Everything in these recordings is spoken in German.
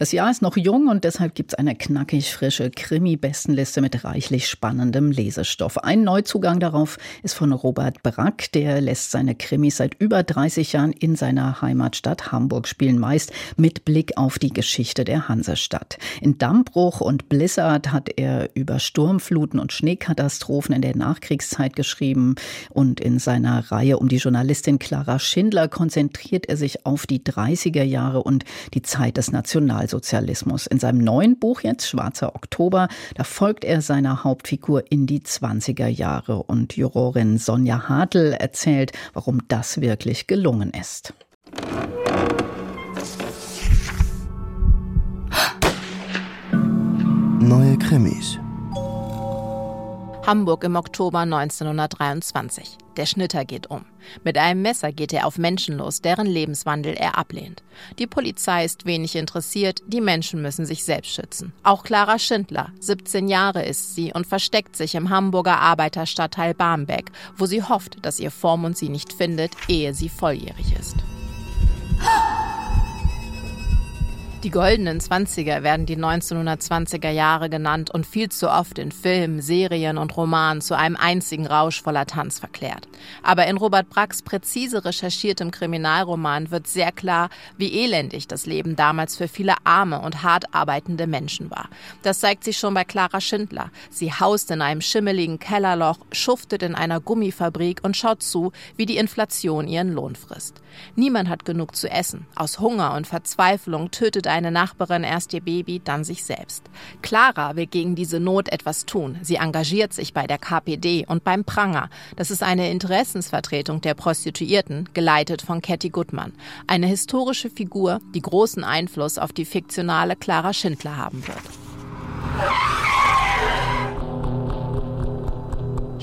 das Jahr ist noch jung und deshalb gibt es eine knackig frische Krimi-Bestenliste mit reichlich spannendem Lesestoff. Ein Neuzugang darauf ist von Robert Brack. Der lässt seine Krimis seit über 30 Jahren in seiner Heimatstadt Hamburg spielen, meist mit Blick auf die Geschichte der Hansestadt. In Dammbruch und Blizzard hat er über Sturmfluten und Schneekatastrophen in der Nachkriegszeit geschrieben und in seiner Reihe um die Journalistin Clara Schindler konzentriert er sich auf die 30er Jahre und die Zeit des National Nationalsozialismus. In seinem neuen Buch jetzt, Schwarzer Oktober, da folgt er seiner Hauptfigur in die 20er Jahre und Jurorin Sonja Hartl erzählt, warum das wirklich gelungen ist. Neue Krimis. Hamburg im Oktober 1923. Der Schnitter geht um. Mit einem Messer geht er auf Menschen los, deren Lebenswandel er ablehnt. Die Polizei ist wenig interessiert, die Menschen müssen sich selbst schützen. Auch Clara Schindler, 17 Jahre ist sie und versteckt sich im Hamburger Arbeiterstadtteil Barmbek, wo sie hofft, dass ihr Vormund sie nicht findet, ehe sie volljährig ist. Die goldenen Zwanziger werden die 1920er Jahre genannt und viel zu oft in Filmen, Serien und Romanen zu einem einzigen Rausch voller Tanz verklärt. Aber in Robert Bracks präzise recherchiertem Kriminalroman wird sehr klar, wie elendig das Leben damals für viele arme und hart arbeitende Menschen war. Das zeigt sich schon bei Clara Schindler. Sie haust in einem schimmeligen Kellerloch, schuftet in einer Gummifabrik und schaut zu, wie die Inflation ihren Lohn frisst. Niemand hat genug zu essen. Aus Hunger und Verzweiflung tötet eine Nachbarin erst ihr Baby, dann sich selbst. Clara will gegen diese Not etwas tun. Sie engagiert sich bei der KPD und beim Pranger. Das ist eine Interessensvertretung der Prostituierten, geleitet von Cathy Gutmann. Eine historische Figur, die großen Einfluss auf die fiktionale Clara Schindler haben wird.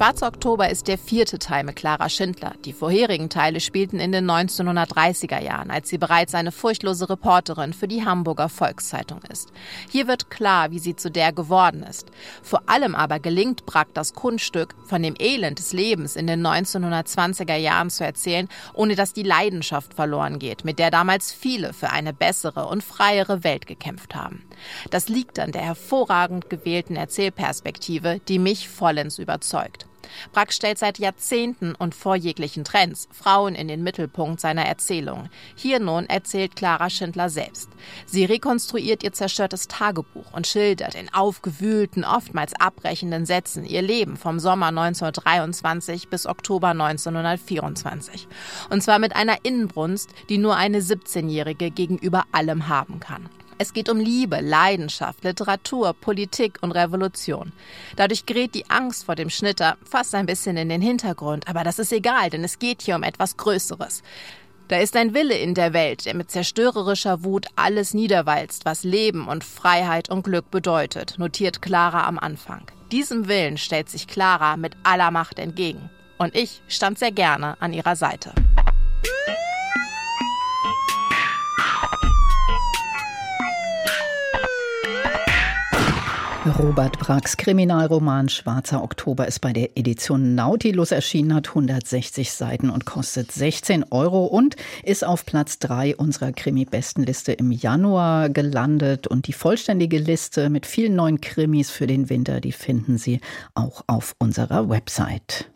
Schwarzer Oktober ist der vierte Teil mit Clara Schindler. Die vorherigen Teile spielten in den 1930er Jahren, als sie bereits eine furchtlose Reporterin für die Hamburger Volkszeitung ist. Hier wird klar, wie sie zu der geworden ist. Vor allem aber gelingt Brack das Kunststück, von dem Elend des Lebens in den 1920er Jahren zu erzählen, ohne dass die Leidenschaft verloren geht, mit der damals viele für eine bessere und freiere Welt gekämpft haben. Das liegt an der hervorragend gewählten Erzählperspektive, die mich vollends überzeugt. Brack stellt seit Jahrzehnten und vor jeglichen Trends Frauen in den Mittelpunkt seiner Erzählung. Hier nun erzählt Clara Schindler selbst. Sie rekonstruiert ihr zerstörtes Tagebuch und schildert in aufgewühlten, oftmals abbrechenden Sätzen ihr Leben vom Sommer 1923 bis Oktober 1924. Und zwar mit einer Inbrunst, die nur eine 17-Jährige gegenüber allem haben kann. Es geht um Liebe, Leidenschaft, Literatur, Politik und Revolution. Dadurch gerät die Angst vor dem Schnitter fast ein bisschen in den Hintergrund, aber das ist egal, denn es geht hier um etwas Größeres. Da ist ein Wille in der Welt, der mit zerstörerischer Wut alles niederwalzt, was Leben und Freiheit und Glück bedeutet, notiert Clara am Anfang. Diesem Willen stellt sich Clara mit aller Macht entgegen. Und ich stand sehr gerne an ihrer Seite. Robert Bracks Kriminalroman Schwarzer Oktober ist bei der Edition Nautilus erschienen, hat 160 Seiten und kostet 16 Euro und ist auf Platz 3 unserer Krimi-Bestenliste im Januar gelandet. Und die vollständige Liste mit vielen neuen Krimis für den Winter, die finden Sie auch auf unserer Website.